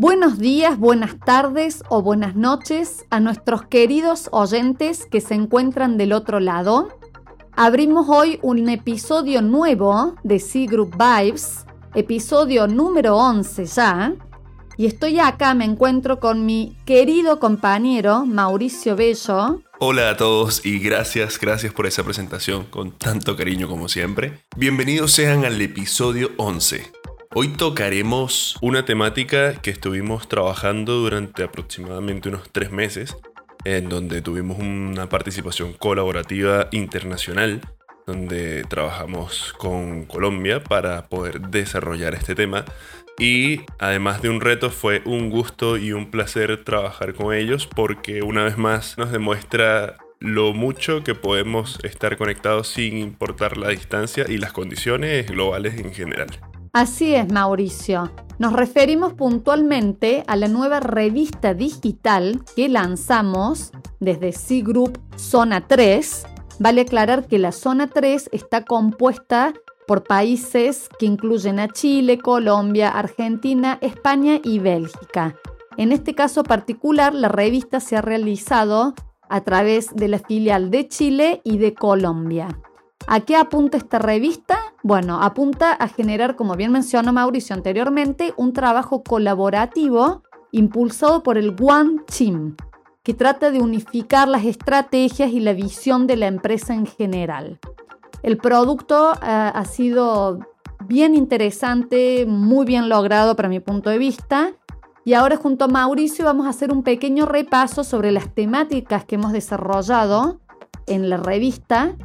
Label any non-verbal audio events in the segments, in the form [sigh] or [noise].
Buenos días, buenas tardes o buenas noches a nuestros queridos oyentes que se encuentran del otro lado. Abrimos hoy un episodio nuevo de C Group Vibes, episodio número 11 ya. Y estoy acá, me encuentro con mi querido compañero Mauricio Bello. Hola a todos y gracias, gracias por esa presentación con tanto cariño como siempre. Bienvenidos sean al episodio 11. Hoy tocaremos una temática que estuvimos trabajando durante aproximadamente unos tres meses, en donde tuvimos una participación colaborativa internacional, donde trabajamos con Colombia para poder desarrollar este tema. Y además de un reto, fue un gusto y un placer trabajar con ellos porque una vez más nos demuestra lo mucho que podemos estar conectados sin importar la distancia y las condiciones globales en general. Así es, Mauricio. Nos referimos puntualmente a la nueva revista digital que lanzamos desde C Group Zona 3. Vale aclarar que la Zona 3 está compuesta por países que incluyen a Chile, Colombia, Argentina, España y Bélgica. En este caso particular, la revista se ha realizado a través de la filial de Chile y de Colombia. ¿A qué apunta esta revista? Bueno, apunta a generar, como bien mencionó Mauricio anteriormente, un trabajo colaborativo impulsado por el One Team, que trata de unificar las estrategias y la visión de la empresa en general. El producto eh, ha sido bien interesante, muy bien logrado para mi punto de vista. Y ahora junto a Mauricio vamos a hacer un pequeño repaso sobre las temáticas que hemos desarrollado en la revista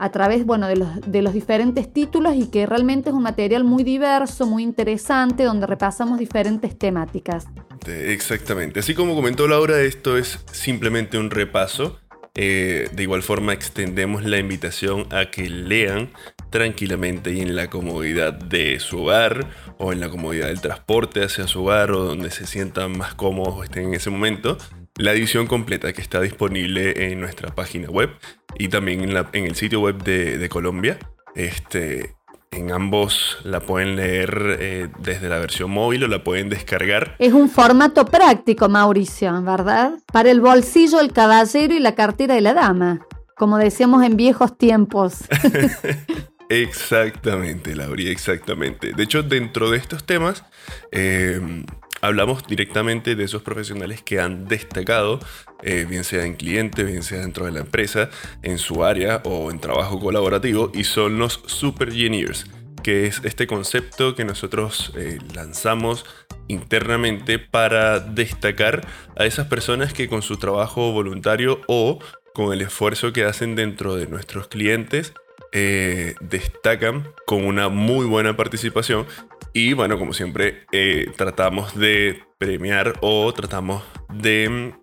a través bueno, de, los, de los diferentes títulos y que realmente es un material muy diverso, muy interesante, donde repasamos diferentes temáticas. Exactamente. Así como comentó Laura, esto es simplemente un repaso. Eh, de igual forma extendemos la invitación a que lean tranquilamente y en la comodidad de su hogar o en la comodidad del transporte hacia su hogar o donde se sientan más cómodos o estén en ese momento la edición completa que está disponible en nuestra página web y también en, la, en el sitio web de, Colombia. Este, en ambos la pueden leer eh, desde la versión móvil o la pueden descargar. Es un formato práctico, Mauricio, ¿verdad? Para el bolsillo, el caballero y la cartera de la dama, como decíamos en viejos tiempos. [laughs] [laughs] exactamente, Lauri, exactamente. De hecho, dentro de estos temas, eh, hablamos directamente de esos profesionales que han destacado, eh, bien sea en cliente, bien sea dentro de la empresa, en su área o en trabajo colaborativo, y son los Super Engineers, que es este concepto que nosotros eh, lanzamos internamente para destacar a esas personas que con su trabajo voluntario o con el esfuerzo que hacen dentro de nuestros clientes, eh, destacan con una muy buena participación y bueno, como siempre, eh, tratamos de premiar o tratamos de mm,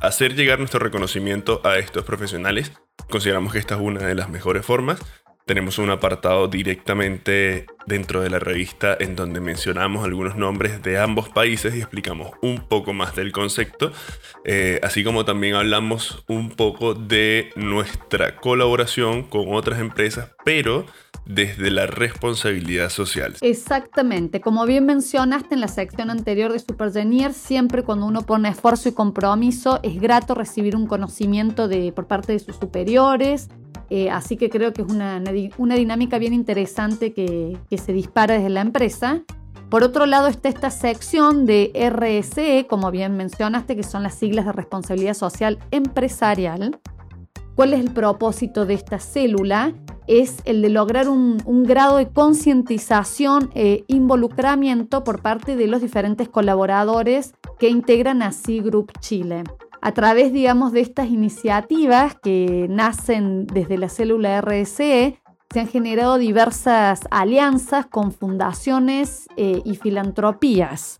hacer llegar nuestro reconocimiento a estos profesionales. Consideramos que esta es una de las mejores formas. Tenemos un apartado directamente dentro de la revista en donde mencionamos algunos nombres de ambos países y explicamos un poco más del concepto, eh, así como también hablamos un poco de nuestra colaboración con otras empresas, pero desde la responsabilidad social. Exactamente, como bien mencionaste en la sección anterior de Supergenier, siempre cuando uno pone esfuerzo y compromiso es grato recibir un conocimiento de, por parte de sus superiores, eh, así que creo que es una, una dinámica bien interesante que, que se dispara desde la empresa. Por otro lado está esta sección de RSE, como bien mencionaste, que son las siglas de responsabilidad social empresarial. ¿Cuál es el propósito de esta célula? Es el de lograr un, grado de concientización e involucramiento por parte de los diferentes colaboradores que integran a C Group Chile. A través, digamos, de estas iniciativas que nacen desde la célula RSE, se han generado diversas alianzas con fundaciones eh, y filantropías,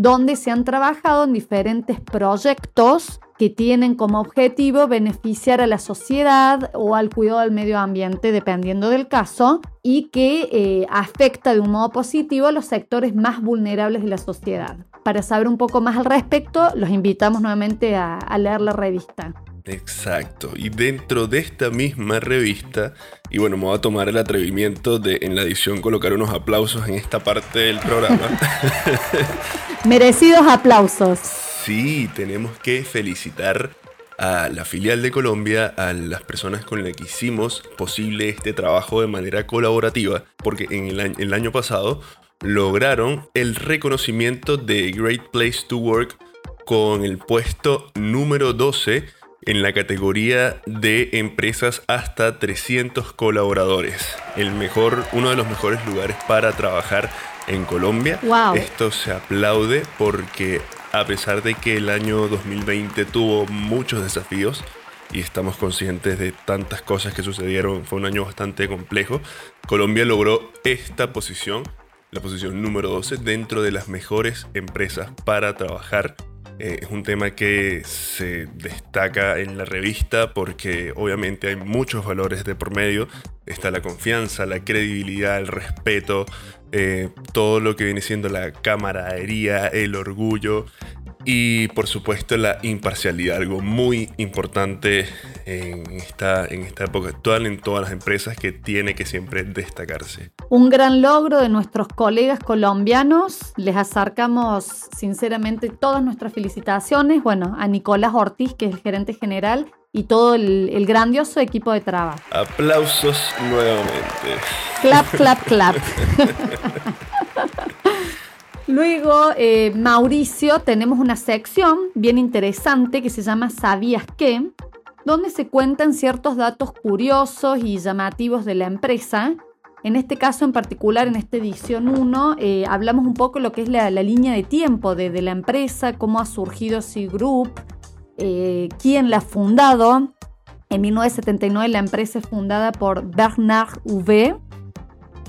donde se han trabajado en diferentes proyectos que tienen como objetivo beneficiar a la sociedad o al cuidado del medio ambiente, dependiendo del caso, y que eh, afecta de un modo positivo a los sectores más vulnerables de la sociedad. Para saber un poco más al respecto, los invitamos nuevamente a, a leer la revista. Exacto, y dentro de esta misma revista, y bueno, me voy a tomar el atrevimiento de en la edición colocar unos aplausos en esta parte del programa. [laughs] Merecidos aplausos. Sí, tenemos que felicitar a la filial de Colombia, a las personas con las que hicimos posible este trabajo de manera colaborativa, porque en el año, el año pasado lograron el reconocimiento de Great Place to Work con el puesto número 12 en la categoría de empresas hasta 300 colaboradores. El mejor, uno de los mejores lugares para trabajar en Colombia. Esto se aplaude porque a pesar de que el año 2020 tuvo muchos desafíos y estamos conscientes de tantas cosas que sucedieron, fue un año bastante complejo, Colombia logró esta posición, la posición número 12 dentro de las mejores empresas para trabajar eh, es un tema que se destaca en la revista porque obviamente hay muchos valores de por medio. Está la confianza, la credibilidad, el respeto, eh, todo lo que viene siendo la camaradería, el orgullo y por supuesto la imparcialidad, algo muy importante en esta, en esta época actual en todas las empresas que tiene que siempre destacarse. Un gran logro de nuestros colegas colombianos, les acercamos sinceramente todas nuestras felicitaciones, bueno, a Nicolás Ortiz, que es el gerente general, y todo el, el grandioso equipo de trabajo. Aplausos nuevamente. Clap, clap, clap. [laughs] Luego, eh, Mauricio, tenemos una sección bien interesante que se llama ¿Sabías qué? donde se cuentan ciertos datos curiosos y llamativos de la empresa. En este caso en particular, en esta edición 1, eh, hablamos un poco lo que es la, línea de tiempo de, la empresa, cómo ha surgido C Group, eh, quién la ha fundado. En 1979 la empresa es fundada por Bernard V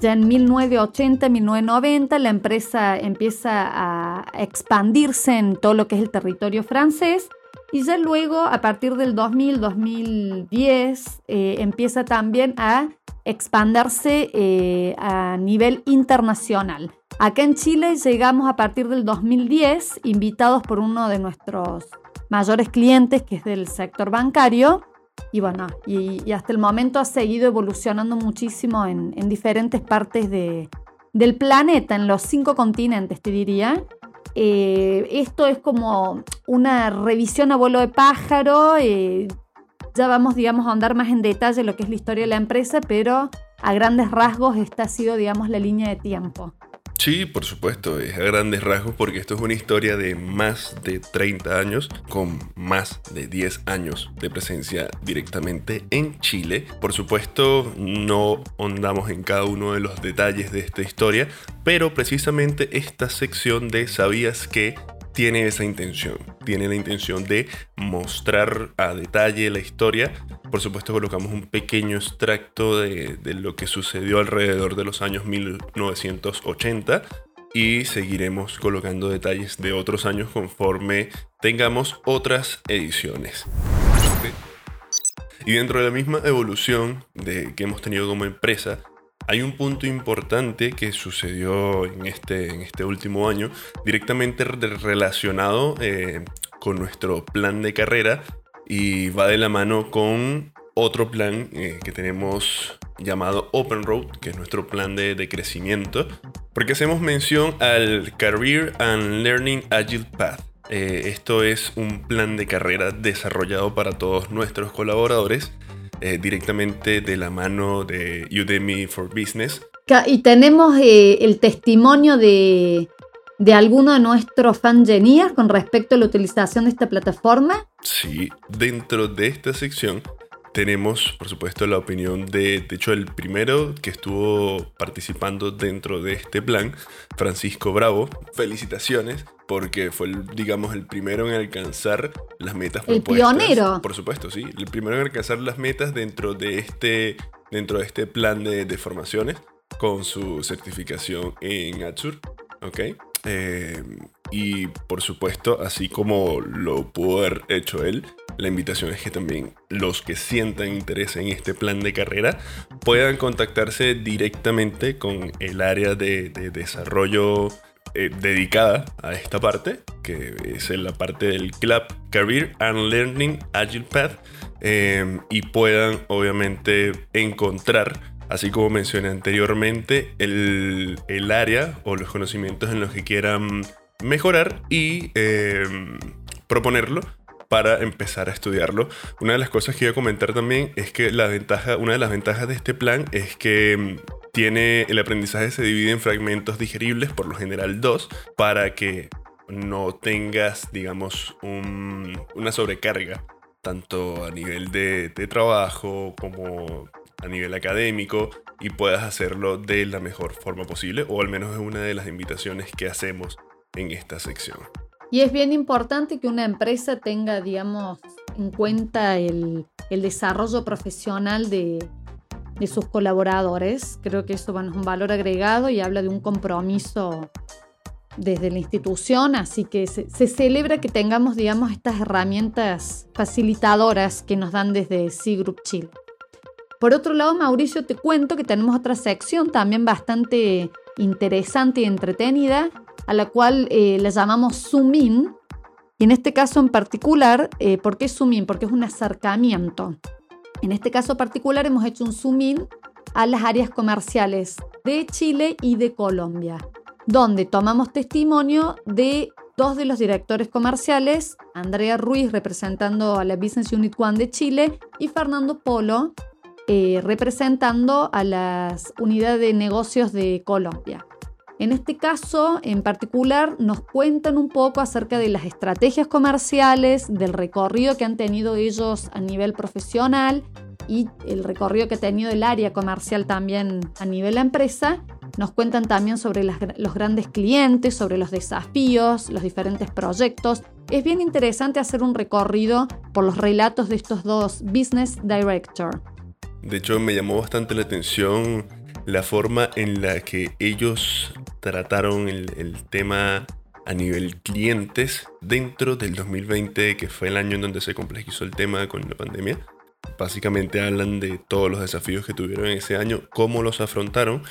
ya en 1980-1990 la empresa empieza a expandirse en todo lo que es el territorio francés y ya luego a partir del 2000-2010 eh, empieza también a expandirse eh, a nivel internacional. Acá en Chile llegamos a partir del 2010 invitados por uno de nuestros mayores clientes que es del sector bancario y bueno, y, hasta el momento ha seguido evolucionando muchísimo en, diferentes partes del planeta, en los cinco continentes, te diría. Eh, esto es como una revisión a vuelo de pájaro. Eh, ya vamos, digamos, a andar más en detalle lo que es la historia de la empresa, pero a grandes rasgos esta ha sido, digamos, la línea de tiempo. Sí, por supuesto, es a grandes rasgos porque esto es una historia de más de 30 años con más de 10 años de presencia directamente en Chile. Por supuesto, no hondamos en cada uno de los detalles de esta historia, pero precisamente esta sección de ¿Sabías que tiene esa intención. Tiene la intención de mostrar a detalle la historia. Por supuesto colocamos un pequeño extracto de, lo que sucedió alrededor de los años 1980 y seguiremos colocando detalles de otros años conforme tengamos otras ediciones. Y dentro de la misma evolución de, que hemos tenido como empresa, hay un punto importante que sucedió en este, este último año, directamente relacionado eh, con nuestro plan de carrera y va de la mano con otro plan eh, que tenemos llamado Open Road, que es nuestro plan de, de, crecimiento, porque hacemos mención al Career and Learning Agile Path. Eh, esto es un plan de carrera desarrollado para todos nuestros colaboradores eh, directamente de la mano de Udemy for Business. Y tenemos eh, el testimonio de, de alguno de nuestros fangenías con respecto a la utilización de esta plataforma. Sí, dentro de esta sección tenemos, por supuesto, la opinión de, de hecho, el primero que estuvo participando dentro de este plan, Francisco Bravo. Felicitaciones, porque fue, digamos, el primero en alcanzar las metas el pionero. Por supuesto, sí. El primero en alcanzar las metas dentro de este, dentro de este plan de, de formaciones con su certificación en Azure. ¿Ok? Eh, y por supuesto, así como lo pudo haber hecho él, la invitación es que también los que sientan interés en este plan de carrera puedan contactarse directamente con el área de, desarrollo eh, dedicada a esta parte, que es la parte del Club Career and Learning Agile Path, eh, y puedan obviamente encontrar así como mencioné anteriormente, el, área o los conocimientos en los que quieran mejorar y em, proponerlo para empezar a estudiarlo. Una de las cosas que iba a comentar también es que la ventaja, una de las ventajas de este plan es que em, tiene el aprendizaje se divide en fragmentos digeribles, por lo general dos, para que no tengas, digamos, una sobrecarga, tanto a nivel de, de trabajo como a nivel académico y puedas hacerlo de la mejor forma posible, o al menos es una de las invitaciones que hacemos en esta sección. Y es bien importante que una empresa tenga, digamos, en cuenta el, desarrollo profesional de, sus colaboradores. Creo que eso es un valor agregado y habla de un compromiso desde la institución, así que se, se, celebra que tengamos, digamos, estas herramientas facilitadoras que nos dan desde C Group Chile. Por otro lado, Mauricio, te cuento que tenemos otra sección también bastante interesante y entretenida, a la cual eh, la llamamos Zoom. Y en este caso en particular, eh, ¿por qué Zoom? Porque es un acercamiento. En este caso particular hemos hecho un Zoom a las áreas comerciales de Chile y de Colombia, donde tomamos testimonio de dos de los directores comerciales, Andrea Ruiz representando a la Business Unit One de Chile y Fernando Polo, eh, representando a las unidades de negocios de Colombia. En este caso, en particular, nos cuentan un poco acerca de las estrategias comerciales, del recorrido que han tenido ellos a nivel profesional y el recorrido que ha tenido el área comercial también a nivel de empresa. Nos cuentan también sobre los grandes clientes, sobre los desafíos, los diferentes proyectos. Es bien interesante hacer un recorrido por los relatos de estos dos Business Director. De hecho, me llamó bastante la atención la forma en la que ellos trataron el, tema a nivel clientes dentro del 2020, que fue el año en donde se complejizó el tema con la pandemia. Básicamente hablan de todos los desafíos que tuvieron ese año, cómo los afrontaron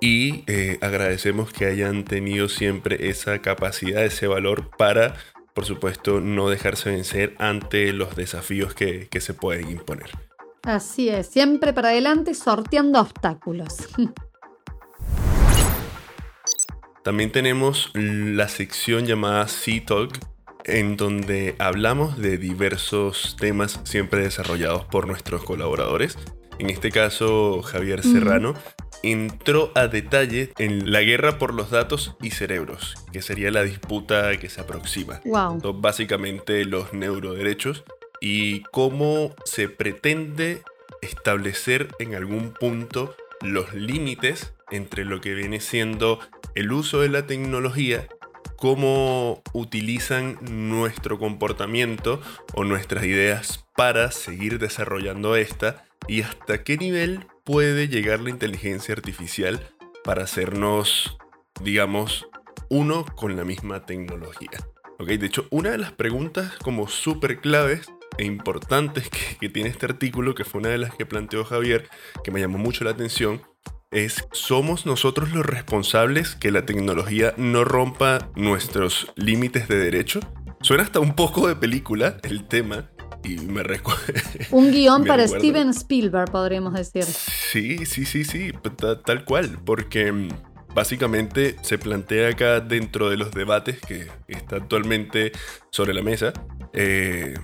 y eh, agradecemos que hayan tenido siempre esa capacidad, ese valor para, por supuesto, no dejarse vencer ante los desafíos que se pueden imponer. Así es, siempre para adelante sorteando obstáculos. [laughs] También tenemos la sección llamada Sea Talk, en donde hablamos de diversos temas siempre desarrollados por nuestros colaboradores. En este caso, Javier Serrano entró a detalle en la guerra por los datos y cerebros, que sería la disputa que se aproxima. Wow. básicamente los neuroderechos y cómo se pretende establecer en algún punto los límites entre lo que viene siendo el uso de la tecnología, cómo utilizan nuestro comportamiento o nuestras ideas para seguir desarrollando esta y hasta qué nivel puede llegar la inteligencia artificial para hacernos, digamos, uno con la misma tecnología. ¿Okay? De hecho, una de las preguntas como súper claves e importantes que, tiene este artículo, que fue una de las que planteó Javier, que me llamó mucho la atención, es, ¿somos nosotros los responsables que la tecnología no rompa nuestros límites de derecho? Suena hasta un poco de película el tema y me recuerda... [laughs] Un guion para Steven Spielberg, podríamos decir. Sí, sí, sí, sí, tal cual, porque mm, básicamente se plantea acá dentro de los debates que está actualmente sobre la mesa, eh,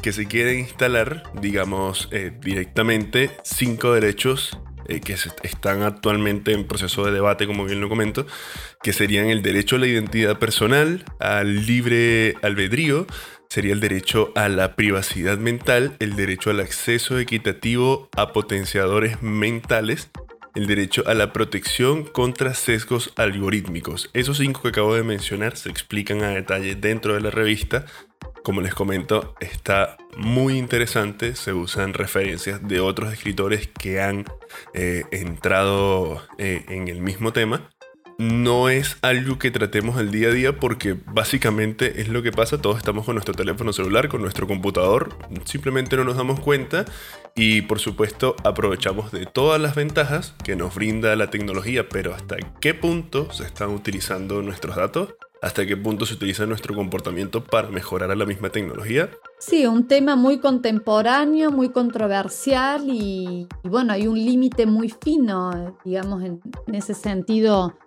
que se quiere instalar, digamos, eh, directamente cinco derechos eh, que están actualmente en proceso de debate, como bien lo comento, que serían el derecho a la identidad personal, al libre albedrío, sería el derecho a la privacidad mental, el derecho al acceso equitativo a potenciadores mentales, el derecho a la protección contra sesgos algorítmicos. Esos cinco que acabo de mencionar se explican a detalle dentro de la revista como les comento, está muy interesante. Se usan referencias de otros escritores que han eh, entrado eh, en el mismo tema. No es algo que tratemos al día a día porque básicamente es lo que pasa. Todos estamos con nuestro teléfono celular, con nuestro computador. Simplemente no nos damos cuenta y por supuesto aprovechamos de todas las ventajas que nos brinda la tecnología. Pero hasta qué punto se están utilizando nuestros datos hasta qué punto se utiliza nuestro comportamiento para mejorar a la misma tecnología. Sí, un tema muy contemporáneo, muy controversial y, bueno, hay un límite muy fino, digamos, en, ese sentido,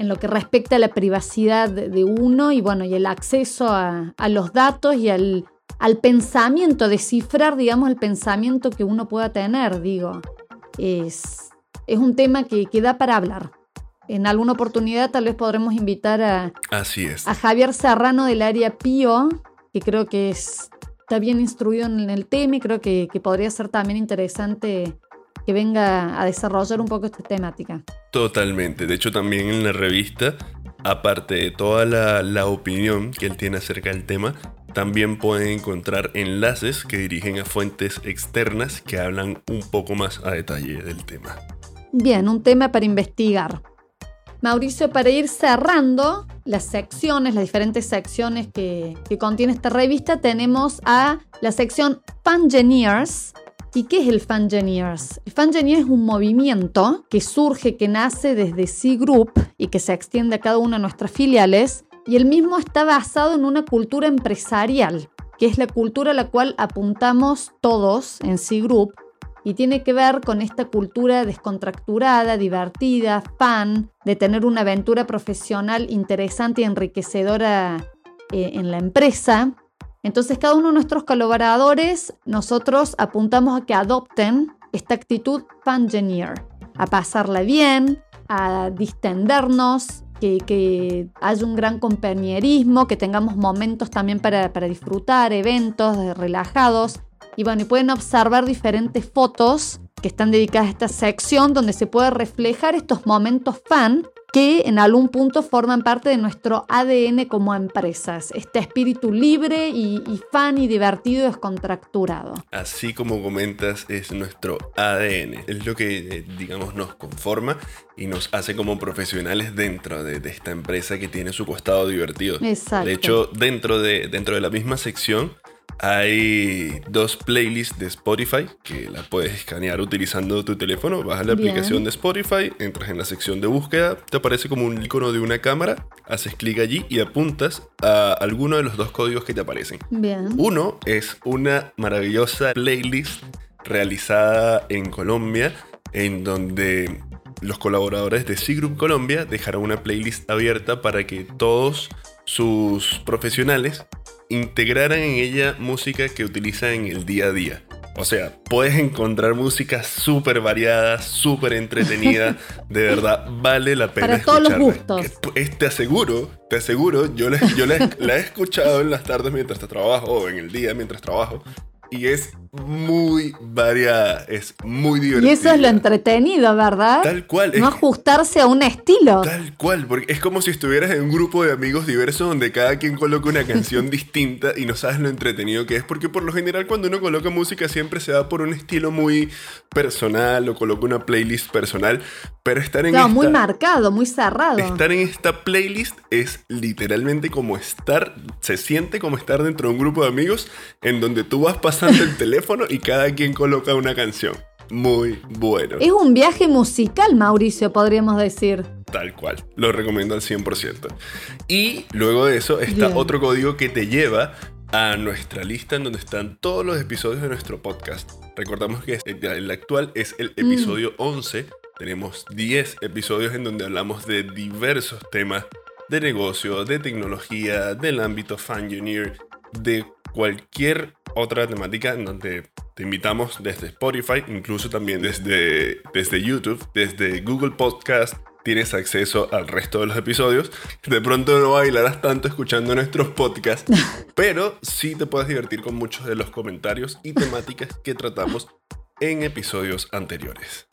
en lo que respecta a la privacidad de uno y bueno, y el acceso a, los datos y al, al, pensamiento, descifrar, digamos, el pensamiento que uno pueda tener, digo. Es, es un tema que, que da para hablar. En alguna oportunidad tal vez podremos invitar a, Así es. a Javier Serrano del área PIO, que creo que está bien instruido en el tema y creo que, que podría ser también interesante que venga a desarrollar un poco esta temática. Totalmente. De hecho, también en la revista, aparte de toda la, opinión que él tiene acerca del tema, también pueden encontrar enlaces que dirigen a fuentes externas que hablan un poco más a detalle del tema. Bien, un tema para investigar. Mauricio, para ir cerrando las secciones, las diferentes secciones que, que contiene esta revista, tenemos a la sección Pangeneers, ¿Y qué es el Fangeneers? El Fangeneers es un movimiento que surge, que nace desde C Group y que se extiende a cada una de nuestras filiales. Y el mismo está basado en una cultura empresarial, que es la cultura a la cual apuntamos todos en C Group. Y tiene que ver con esta cultura descontracturada, divertida, fan, de tener una aventura profesional interesante y enriquecedora eh, en la empresa entonces cada uno de nuestros colaboradores, nosotros apuntamos a que adopten esta actitud fangeneer, a pasarla bien, a distendernos, que, haya un gran compañerismo, que tengamos momentos también para, disfrutar, eventos relajados. Y bueno, y pueden observar diferentes fotos que están dedicadas a esta sección donde se puede reflejar estos momentos fan que en algún punto forman parte de nuestro ADN como empresas, este espíritu libre y, fan y divertido descontracturado. Así como comentas, es nuestro ADN, es lo que, eh, digamos, nos conforma y nos hace como profesionales dentro de, esta empresa que tiene su costado divertido. Exacto. De hecho, dentro de, dentro de la misma sección hay dos playlists de Spotify que la puedes escanear utilizando tu teléfono. Vas a la aplicación de Spotify, entras en la sección de búsqueda, te aparece como un icono de una cámara, haces clic allí y apuntas a alguno de los dos códigos que te aparecen. Bien. Uno es una maravillosa playlist realizada en Colombia en donde los colaboradores de C Group Colombia dejaron una playlist abierta para que todos sus profesionales integraran en ella música que utilizan en el día a día. O sea, puedes encontrar música súper variada, súper entretenida. [laughs] De verdad, vale la pena. Para todos los gustos. te aseguro, te aseguro, yo, la, he escuchado en las tardes mientras trabajo o en el día mientras trabajo y es muy variada, es muy divertida. Y eso es lo entretenido, ¿verdad? Tal cual. No ajustarse a un estilo. Tal cual, porque es como si estuvieras en un grupo de amigos diversos donde cada quien coloca una canción [laughs] distinta y no sabes lo entretenido que es, porque por lo general cuando uno coloca música siempre se va por un estilo muy personal o coloca una playlist personal, pero estar en... No, muy marcado, muy cerrado. Estar en esta playlist es literalmente como estar, se siente como estar dentro de un grupo de amigos en donde tú vas pasando el teléfono [laughs] y cada quien coloca una canción. Muy bueno. Es un viaje musical, Mauricio, podríamos decir. Tal cual, lo recomiendo al 100%. Y luego de eso está otro código que te lleva a nuestra lista en donde están todos los episodios de nuestro podcast. Recordamos que el actual es el mm. episodio 11. Tenemos 10 episodios en donde hablamos de diversos temas de negocio, de tecnología, del ámbito fan engineer, de cualquier otra temática en donde te invitamos desde Spotify, incluso también desde, desde YouTube, desde Google Podcast. Tienes acceso al resto de los episodios. De pronto no bailarás tanto escuchando nuestros podcasts, [laughs] pero sí te puedes divertir con muchos de los comentarios y temáticas que tratamos en episodios anteriores.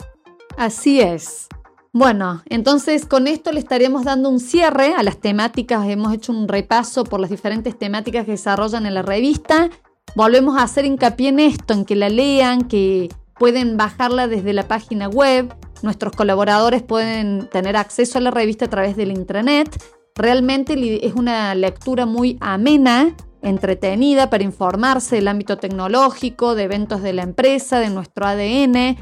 Así es. Bueno, entonces con esto le estaríamos dando un cierre a las temáticas. Hemos hecho un repaso por las diferentes temáticas que desarrollan en la revista. Volvemos a hacer hincapié en esto, en que la lean, que pueden bajarla desde la página web. Nuestros colaboradores pueden tener acceso a la revista a través del intranet. Realmente es una lectura muy amena, entretenida para informarse del ámbito tecnológico, de eventos de la empresa, de nuestro ADN,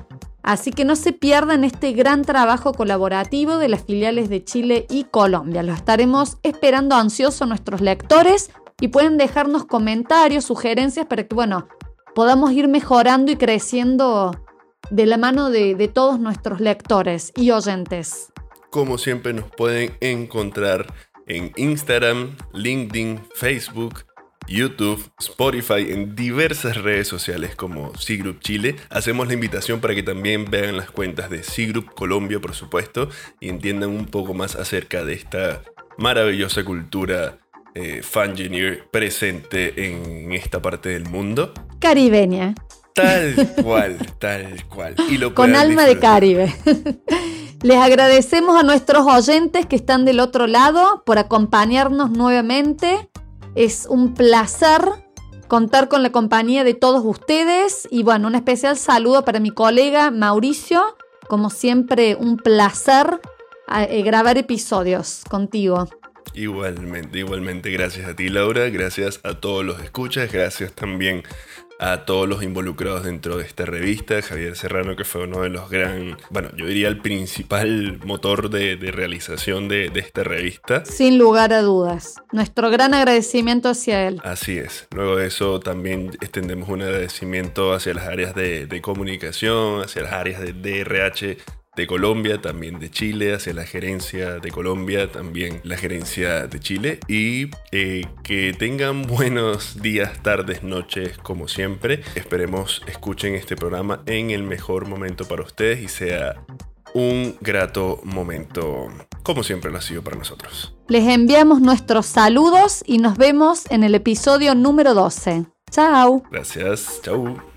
Así que no se pierdan este gran trabajo colaborativo de las filiales de Chile y Colombia. Lo estaremos esperando ansioso nuestros lectores y pueden dejarnos comentarios, sugerencias para que, bueno, podamos ir mejorando y creciendo de la mano de, todos nuestros lectores y oyentes. como siempre nos pueden encontrar en Instagram, LinkedIn, Facebook, YouTube, Spotify, en diversas redes sociales como C-Group Chile. Hacemos la invitación para que también vean las cuentas de C-Group Colombia, por supuesto, y entiendan un poco más acerca de esta maravillosa cultura eh, presente en esta parte del mundo. Caribeña. Tal cual, tal cual. Y Con alma de Caribe. [laughs] Les agradecemos a nuestros oyentes que están del otro lado por acompañarnos nuevamente es un placer contar con la compañía de todos ustedes y bueno, un especial saludo para mi colega Mauricio. Como siempre, un placer eh, grabar episodios contigo. Igualmente, igualmente. Gracias a ti, Laura. Gracias a todos los escuchas. Gracias también a todos los involucrados dentro de esta revista, Javier Serrano, que fue uno de los gran, bueno, yo diría el principal motor de, realización de, esta revista. Sin lugar a dudas. Nuestro gran agradecimiento hacia él. Así es. Luego de eso también extendemos un agradecimiento hacia las áreas de, de comunicación, hacia las áreas de DRH de Colombia, también de Chile, hacia la gerencia de Colombia, también la gerencia de Chile. Y eh, que tengan [laughs] buenos días, tardes, noches, como siempre. Esperemos escuchen este programa en el mejor momento para ustedes y sea un grato momento, como siempre lo ha sido para nosotros. Les enviamos nuestros saludos y nos vemos en el episodio número 12. Chao. Gracias. Chao.